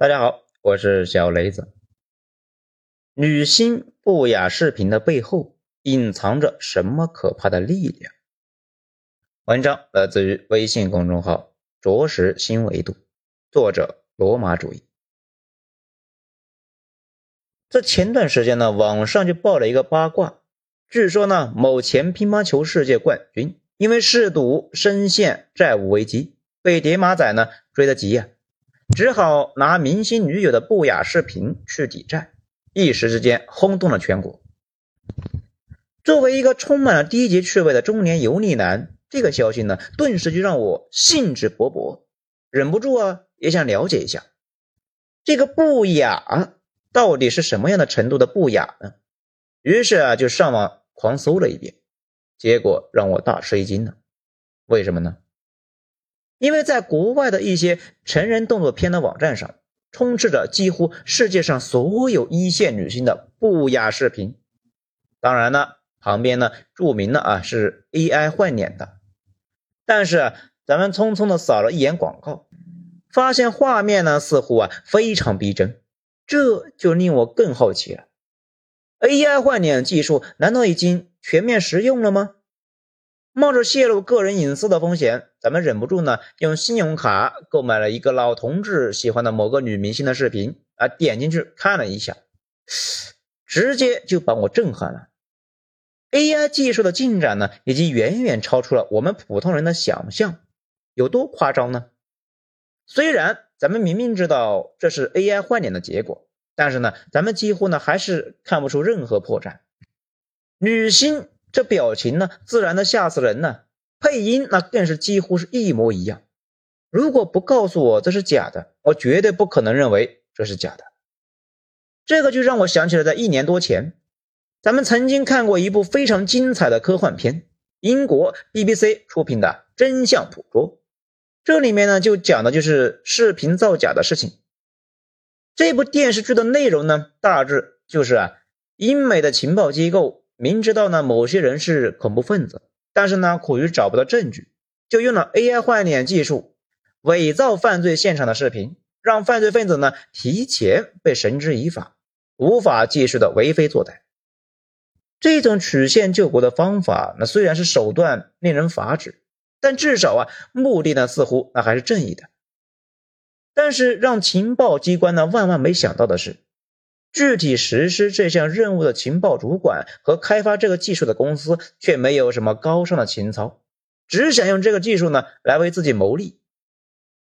大家好，我是小雷子。女星不雅视频的背后隐藏着什么可怕的力量？文章来自于微信公众号“着实新维度”，作者罗马主义。在前段时间呢，网上就爆了一个八卦，据说呢，某前乒乓球世界冠军因为嗜赌深陷债务危机，被叠马仔呢追得急呀。只好拿明星女友的不雅视频去抵债，一时之间轰动了全国。作为一个充满了低级趣味的中年油腻男，这个消息呢，顿时就让我兴致勃勃，忍不住啊，也想了解一下这个不雅到底是什么样的程度的不雅呢？于是啊，就上网狂搜了一遍，结果让我大吃一惊呢。为什么呢？因为在国外的一些成人动作片的网站上，充斥着几乎世界上所有一线女星的不雅视频。当然呢，旁边呢注明了啊是 AI 换脸的。但是咱们匆匆的扫了一眼广告，发现画面呢似乎啊非常逼真，这就令我更好奇了。AI 换脸技术难道已经全面实用了吗？冒着泄露个人隐私的风险，咱们忍不住呢，用信用卡购买了一个老同志喜欢的某个女明星的视频啊，点进去看了一下，直接就把我震撼了。AI 技术的进展呢，已经远远超出了我们普通人的想象，有多夸张呢？虽然咱们明明知道这是 AI 换脸的结果，但是呢，咱们几乎呢还是看不出任何破绽。女星。这表情呢，自然的吓死人呢。配音那更是几乎是一模一样。如果不告诉我这是假的，我绝对不可能认为这是假的。这个就让我想起了在一年多前，咱们曾经看过一部非常精彩的科幻片，英国 BBC 出品的《真相捕捉》。这里面呢，就讲的就是视频造假的事情。这部电视剧的内容呢，大致就是啊，英美的情报机构。明知道呢某些人是恐怖分子，但是呢苦于找不到证据，就用了 AI 换脸技术，伪造犯罪现场的视频，让犯罪分子呢提前被绳之以法，无法继续的为非作歹。这种曲线救国的方法，那虽然是手段令人发指，但至少啊目的呢似乎那还是正义的。但是让情报机关呢万万没想到的是。具体实施这项任务的情报主管和开发这个技术的公司却没有什么高尚的情操，只想用这个技术呢来为自己谋利。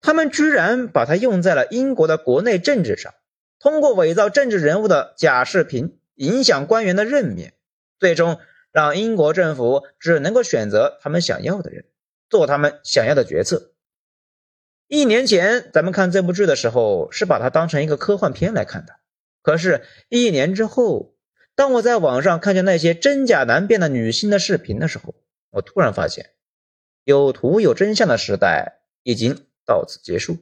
他们居然把它用在了英国的国内政治上，通过伪造政治人物的假视频影响官员的任免，最终让英国政府只能够选择他们想要的人，做他们想要的决策。一年前咱们看这部剧的时候，是把它当成一个科幻片来看的。可是，一年之后，当我在网上看见那些真假难辨的女星的视频的时候，我突然发现，有图有真相的时代已经到此结束。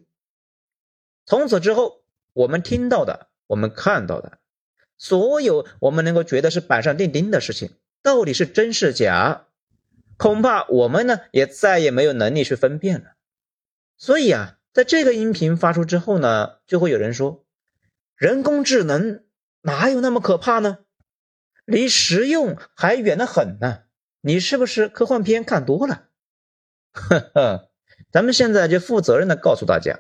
从此之后，我们听到的、我们看到的，所有我们能够觉得是板上钉钉的事情，到底是真是假，恐怕我们呢也再也没有能力去分辨了。所以啊，在这个音频发出之后呢，就会有人说。人工智能哪有那么可怕呢？离实用还远得很呢。你是不是科幻片看多了？呵呵，咱们现在就负责任的告诉大家，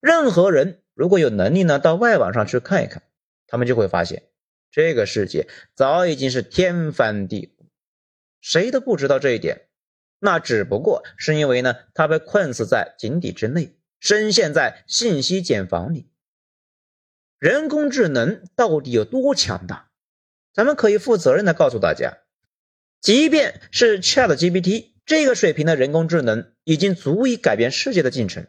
任何人如果有能力呢，到外网上去看一看，他们就会发现，这个世界早已经是天翻地覆。谁都不知道这一点，那只不过是因为呢，他被困死在井底之内，深陷在信息茧房里。人工智能到底有多强大？咱们可以负责任的告诉大家，即便是 ChatGPT 这个水平的人工智能，已经足以改变世界的进程。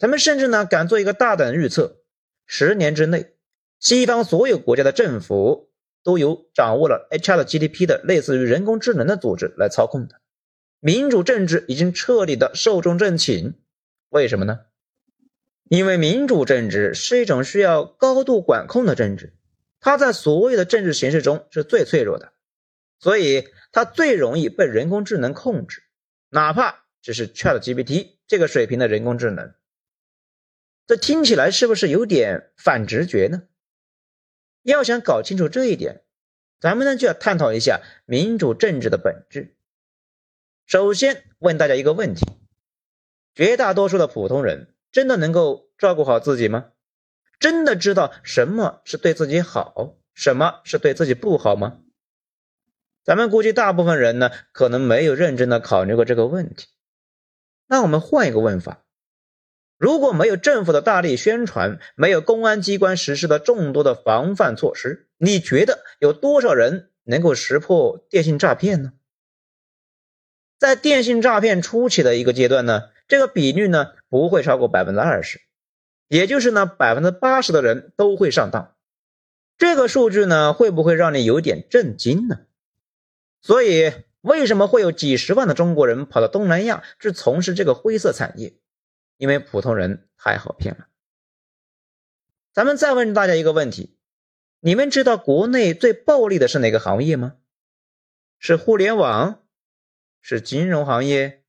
咱们甚至呢，敢做一个大胆的预测：十年之内，西方所有国家的政府都由掌握了 ChatGPT 的类似于人工智能的组织来操控的。民主政治已经彻底的寿终正寝。为什么呢？因为民主政治是一种需要高度管控的政治，它在所有的政治形式中是最脆弱的，所以它最容易被人工智能控制，哪怕只是 ChatGPT 这个水平的人工智能。这听起来是不是有点反直觉呢？要想搞清楚这一点，咱们呢就要探讨一下民主政治的本质。首先问大家一个问题：绝大多数的普通人真的能够照顾好自己吗？真的知道什么是对自己好，什么是对自己不好吗？咱们估计大部分人呢，可能没有认真的考虑过这个问题。那我们换一个问法：如果没有政府的大力宣传，没有公安机关实施的众多的防范措施，你觉得有多少人能够识破电信诈骗呢？在电信诈骗初期的一个阶段呢，这个比率呢不会超过百分之二十，也就是呢百分之八十的人都会上当。这个数据呢会不会让你有点震惊呢？所以，为什么会有几十万的中国人跑到东南亚去从事这个灰色产业？因为普通人太好骗了。咱们再问大家一个问题：你们知道国内最暴利的是哪个行业吗？是互联网？是金融行业？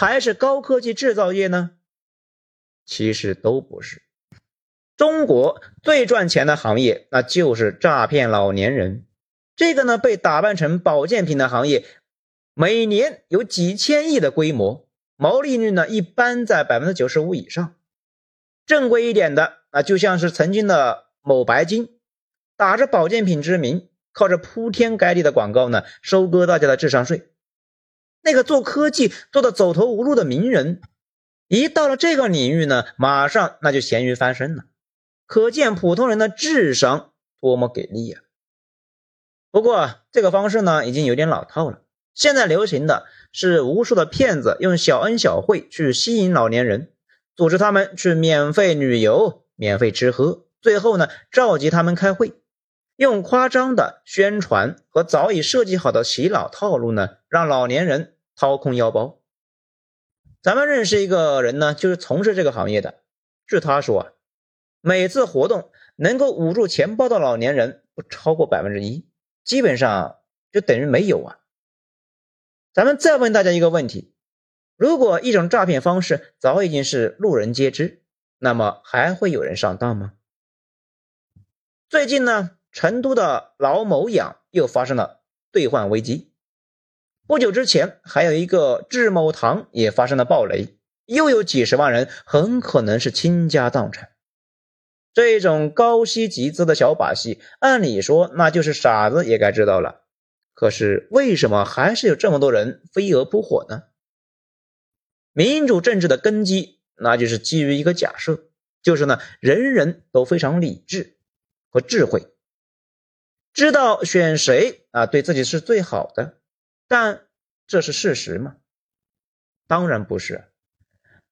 还是高科技制造业呢？其实都不是。中国最赚钱的行业，那就是诈骗老年人。这个呢，被打扮成保健品的行业，每年有几千亿的规模，毛利率呢一般在百分之九十五以上。正规一点的啊，就像是曾经的某白金，打着保健品之名，靠着铺天盖地的广告呢，收割大家的智商税。那个做科技做的走投无路的名人，一到了这个领域呢，马上那就咸鱼翻身了。可见普通人的智商多么给力啊！不过这个方式呢，已经有点老套了。现在流行的是无数的骗子用小恩小惠去吸引老年人，组织他们去免费旅游、免费吃喝，最后呢召集他们开会，用夸张的宣传和早已设计好的洗脑套路呢，让老年人掏空腰包。咱们认识一个人呢，就是从事这个行业的。据他说啊，每次活动能够捂住钱包的老年人不超过百分之一。基本上就等于没有啊！咱们再问大家一个问题：如果一种诈骗方式早已经是路人皆知，那么还会有人上当吗？最近呢，成都的老某养又发生了兑换危机。不久之前，还有一个智某堂也发生了暴雷，又有几十万人很可能是倾家荡产。这种高息集资的小把戏，按理说那就是傻子也该知道了。可是为什么还是有这么多人飞蛾扑火呢？民主政治的根基，那就是基于一个假设，就是呢，人人都非常理智和智慧，知道选谁啊对自己是最好的。但这是事实吗？当然不是，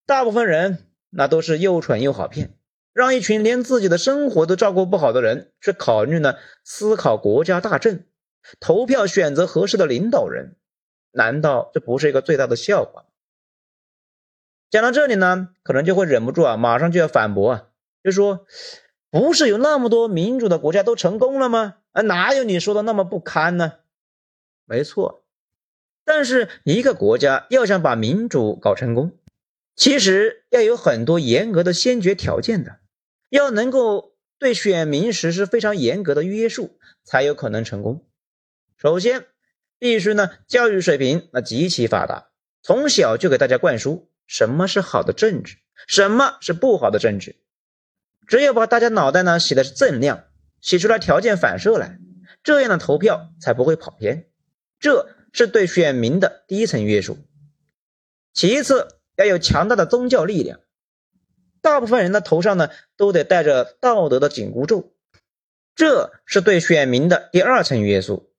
大部分人那都是又蠢又好骗。让一群连自己的生活都照顾不好的人去考虑呢？思考国家大政，投票选择合适的领导人，难道这不是一个最大的笑话？讲到这里呢，可能就会忍不住啊，马上就要反驳啊，就说不是有那么多民主的国家都成功了吗？啊，哪有你说的那么不堪呢？没错，但是一个国家要想把民主搞成功，其实要有很多严格的先决条件的。要能够对选民实施非常严格的约束，才有可能成功。首先，必须呢教育水平那极其发达，从小就给大家灌输什么是好的政治，什么是不好的政治。只有把大家脑袋呢洗的是锃亮，写出来条件反射来，这样的投票才不会跑偏。这是对选民的第一层约束。其次，要有强大的宗教力量。大部分人的头上呢，都得戴着道德的紧箍咒，这是对选民的第二层约束。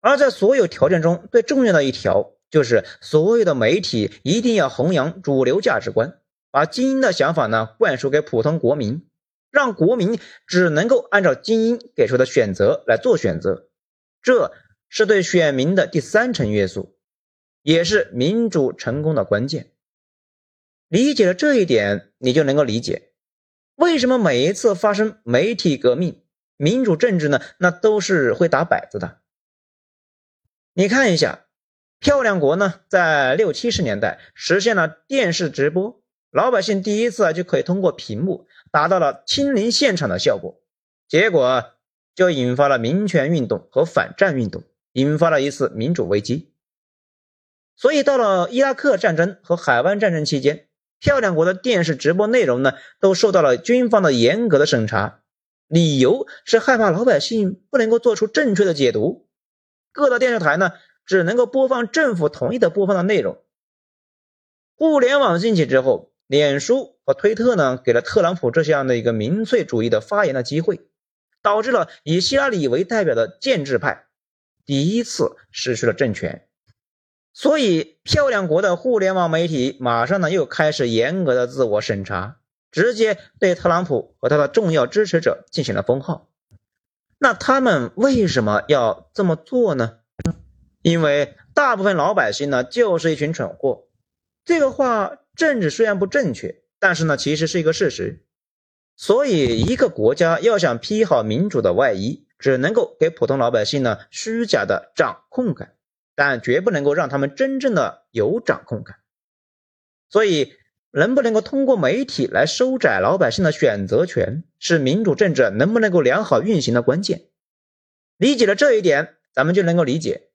而在所有条件中最重要的一条，就是所有的媒体一定要弘扬主流价值观，把精英的想法呢灌输给普通国民，让国民只能够按照精英给出的选择来做选择。这是对选民的第三层约束，也是民主成功的关键。理解了这一点，你就能够理解为什么每一次发生媒体革命、民主政治呢？那都是会打摆子的。你看一下，漂亮国呢，在六七十年代实现了电视直播，老百姓第一次啊就可以通过屏幕达到了亲临现场的效果，结果就引发了民权运动和反战运动，引发了一次民主危机。所以到了伊拉克战争和海湾战争期间，漂亮国的电视直播内容呢都受到了军方的严格的审查，理由是害怕老百姓不能够做出正确的解读，各大电视台呢只能够播放政府同意的播放的内容。互联网兴起之后，脸书和推特呢，给了特朗普这样的一个民粹主义的发言的机会，导致了以希拉里为代表的建制派第一次失去了政权。所以，漂亮国的互联网媒体马上呢又开始严格的自我审查，直接对特朗普和他的重要支持者进行了封号。那他们为什么要这么做呢？因为大部分老百姓呢就是一群蠢货。这个话政治虽然不正确，但是呢，其实是一个事实。所以，一个国家要想披好民主的外衣，只能够给普通老百姓呢虚假的掌控感，但绝不能够让他们真正的有掌控感。所以，能不能够通过媒体来收窄老百姓的选择权，是民主政治能不能够良好运行的关键。理解了这一点，咱们就能够理解。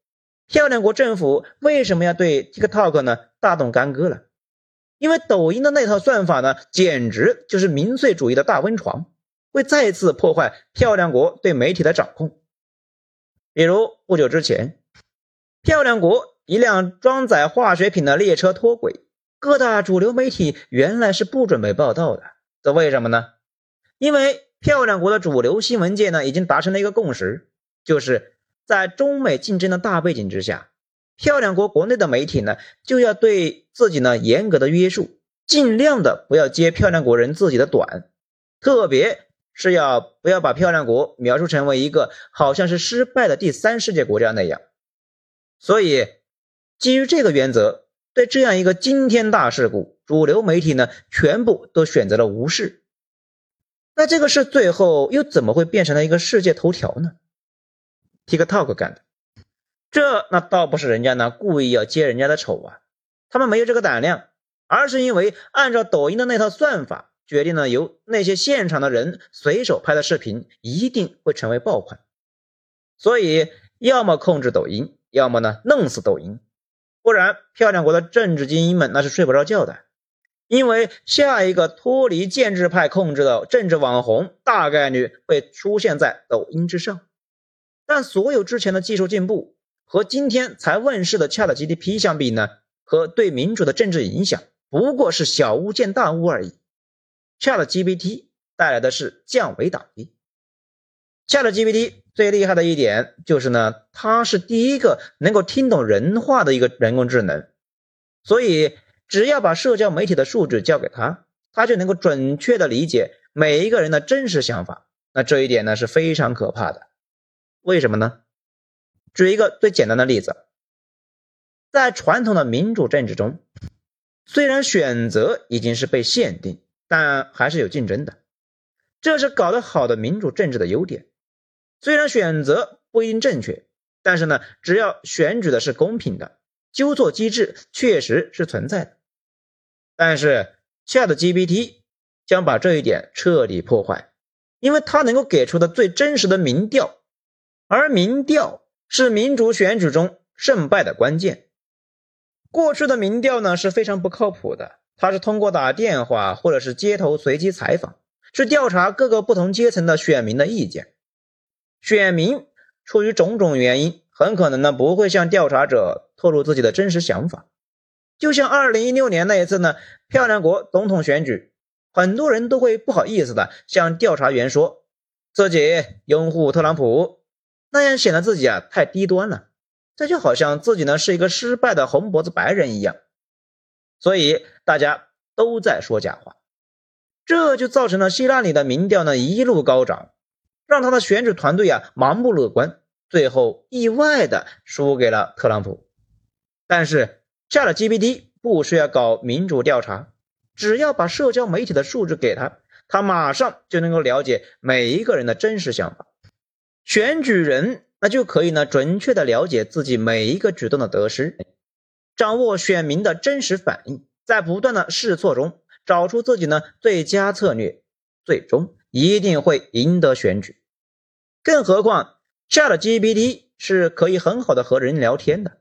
漂亮国政府为什么要对 TikTok 呢大动干戈了？因为抖音的那套算法呢，简直就是民粹主义的大温床，会再次破坏漂亮国对媒体的掌控。比如不久之前，漂亮国一辆装载化学品的列车脱轨，各大主流媒体原来是不准备报道的，这为什么呢？因为漂亮国的主流新闻界呢，已经达成了一个共识，就是。在中美竞争的大背景之下，漂亮国国内的媒体呢，就要对自己呢严格的约束，尽量的不要接漂亮国人自己的短，特别是要不要把漂亮国描述成为一个好像是失败的第三世界国家那样。所以，基于这个原则，对这样一个惊天大事故，主流媒体呢全部都选择了无视。那这个事最后又怎么会变成了一个世界头条呢？TikTok 干的，这那倒不是人家呢故意要揭人家的丑啊，他们没有这个胆量，而是因为按照抖音的那套算法，决定了由那些现场的人随手拍的视频一定会成为爆款，所以要么控制抖音，要么呢弄死抖音，不然漂亮国的政治精英们那是睡不着觉的，因为下一个脱离建制派控制的政治网红大概率会出现在抖音之上。但所有之前的技术进步和今天才问世的 ChatGPT 相比呢，和对民主的政治影响不过是小巫见大巫而已。ChatGPT 带来的是降维打击。ChatGPT 最厉害的一点就是呢，它是第一个能够听懂人话的一个人工智能，所以只要把社交媒体的数据交给他，他就能够准确的理解每一个人的真实想法。那这一点呢是非常可怕的。为什么呢？举一个最简单的例子，在传统的民主政治中，虽然选择已经是被限定，但还是有竞争的，这是搞得好的民主政治的优点。虽然选择不一定正确，但是呢，只要选举的是公平的，纠错机制确实是存在的。但是，ChatGPT 将把这一点彻底破坏，因为它能够给出的最真实的民调。而民调是民主选举中胜败的关键。过去的民调呢是非常不靠谱的，它是通过打电话或者是街头随机采访，去调查各个不同阶层的选民的意见。选民出于种种原因，很可能呢不会向调查者透露自己的真实想法。就像二零一六年那一次呢，漂亮国总统选举，很多人都会不好意思的向调查员说自己拥护特朗普。那样显得自己啊太低端了，这就好像自己呢是一个失败的红脖子白人一样，所以大家都在说假话，这就造成了希拉里的民调呢一路高涨，让他的选举团队啊盲目乐观，最后意外的输给了特朗普。但是下了 GPT 不需要搞民主调查，只要把社交媒体的数据给他，他马上就能够了解每一个人的真实想法。选举人那就可以呢，准确的了解自己每一个举动的得失，掌握选民的真实反应，在不断的试错中找出自己呢最佳策略，最终一定会赢得选举。更何况，ChatGPT 是可以很好的和人聊天的，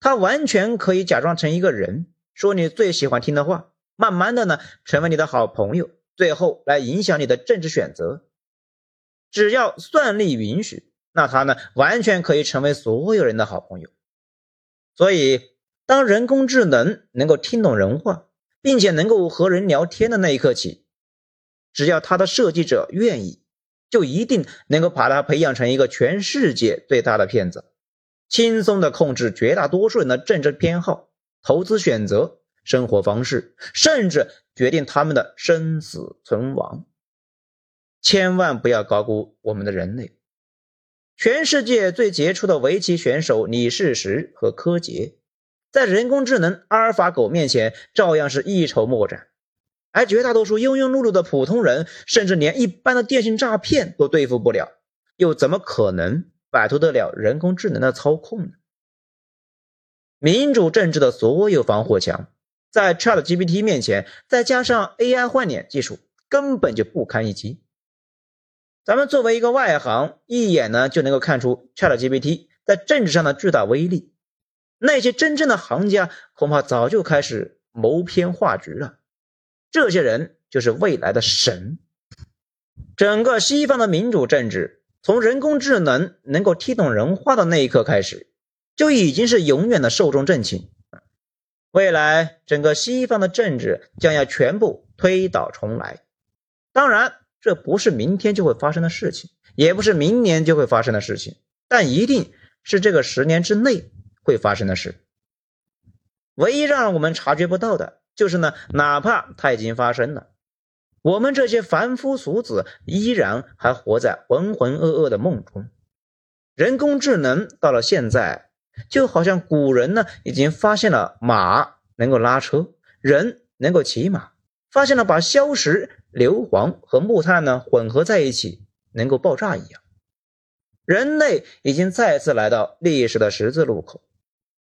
它完全可以假装成一个人，说你最喜欢听的话，慢慢的呢成为你的好朋友，最后来影响你的政治选择。只要算力允许，那他呢完全可以成为所有人的好朋友。所以，当人工智能能够听懂人话，并且能够和人聊天的那一刻起，只要他的设计者愿意，就一定能够把他培养成一个全世界最大的骗子，轻松的控制绝大多数人的政治偏好、投资选择、生活方式，甚至决定他们的生死存亡。千万不要高估我们的人类。全世界最杰出的围棋选手李世石和柯洁，在人工智能阿尔法狗面前照样是一筹莫展，而绝大多数庸庸碌碌的普通人，甚至连一般的电信诈骗都对付不了，又怎么可能摆脱得了人工智能的操控呢？民主政治的所有防火墙，在 ChatGPT 面前，再加上 AI 换脸技术，根本就不堪一击。咱们作为一个外行，一眼呢就能够看出 ChatGPT 在政治上的巨大威力。那些真正的行家恐怕早就开始谋篇画局了。这些人就是未来的神。整个西方的民主政治，从人工智能能够听懂人话的那一刻开始，就已经是永远的寿终正寝。未来整个西方的政治将要全部推倒重来。当然。这不是明天就会发生的事情，也不是明年就会发生的事情，但一定是这个十年之内会发生的事。唯一让我们察觉不到的，就是呢，哪怕它已经发生了，我们这些凡夫俗子依然还活在浑浑噩噩的梦中。人工智能到了现在，就好像古人呢已经发现了马能够拉车，人能够骑马。发现了把硝石、硫磺和木炭呢混合在一起能够爆炸一样，人类已经再次来到历史的十字路口。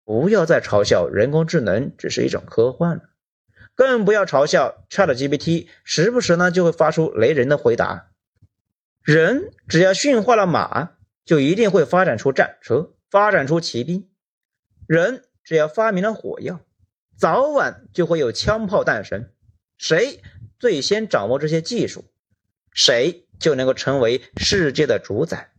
不要再嘲笑人工智能只是一种科幻了，更不要嘲笑 ChatGPT 时不时呢就会发出雷人的回答。人只要驯化了马，就一定会发展出战车，发展出骑兵；人只要发明了火药，早晚就会有枪炮诞生。谁最先掌握这些技术，谁就能够成为世界的主宰。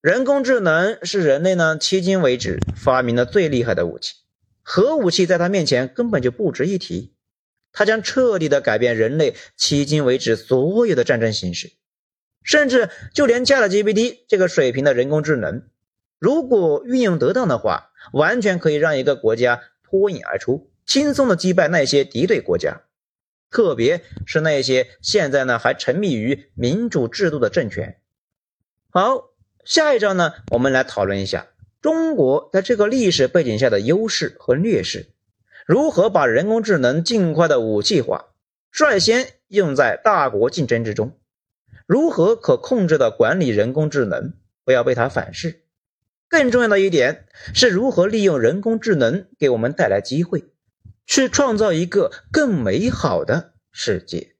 人工智能是人类呢迄今为止发明的最厉害的武器，核武器在它面前根本就不值一提。它将彻底的改变人类迄今为止所有的战争形式，甚至就连 ChatGPT 这个水平的人工智能，如果运用得当的话，完全可以让一个国家脱颖而出，轻松的击败那些敌对国家。特别是那些现在呢还沉迷于民主制度的政权。好，下一章呢，我们来讨论一下中国在这个历史背景下的优势和劣势，如何把人工智能尽快的武器化，率先用在大国竞争之中，如何可控制的管理人工智能，不要被它反噬。更重要的一点是如何利用人工智能给我们带来机会。去创造一个更美好的世界。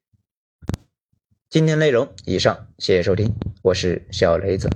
今天内容以上，谢谢收听，我是小雷子。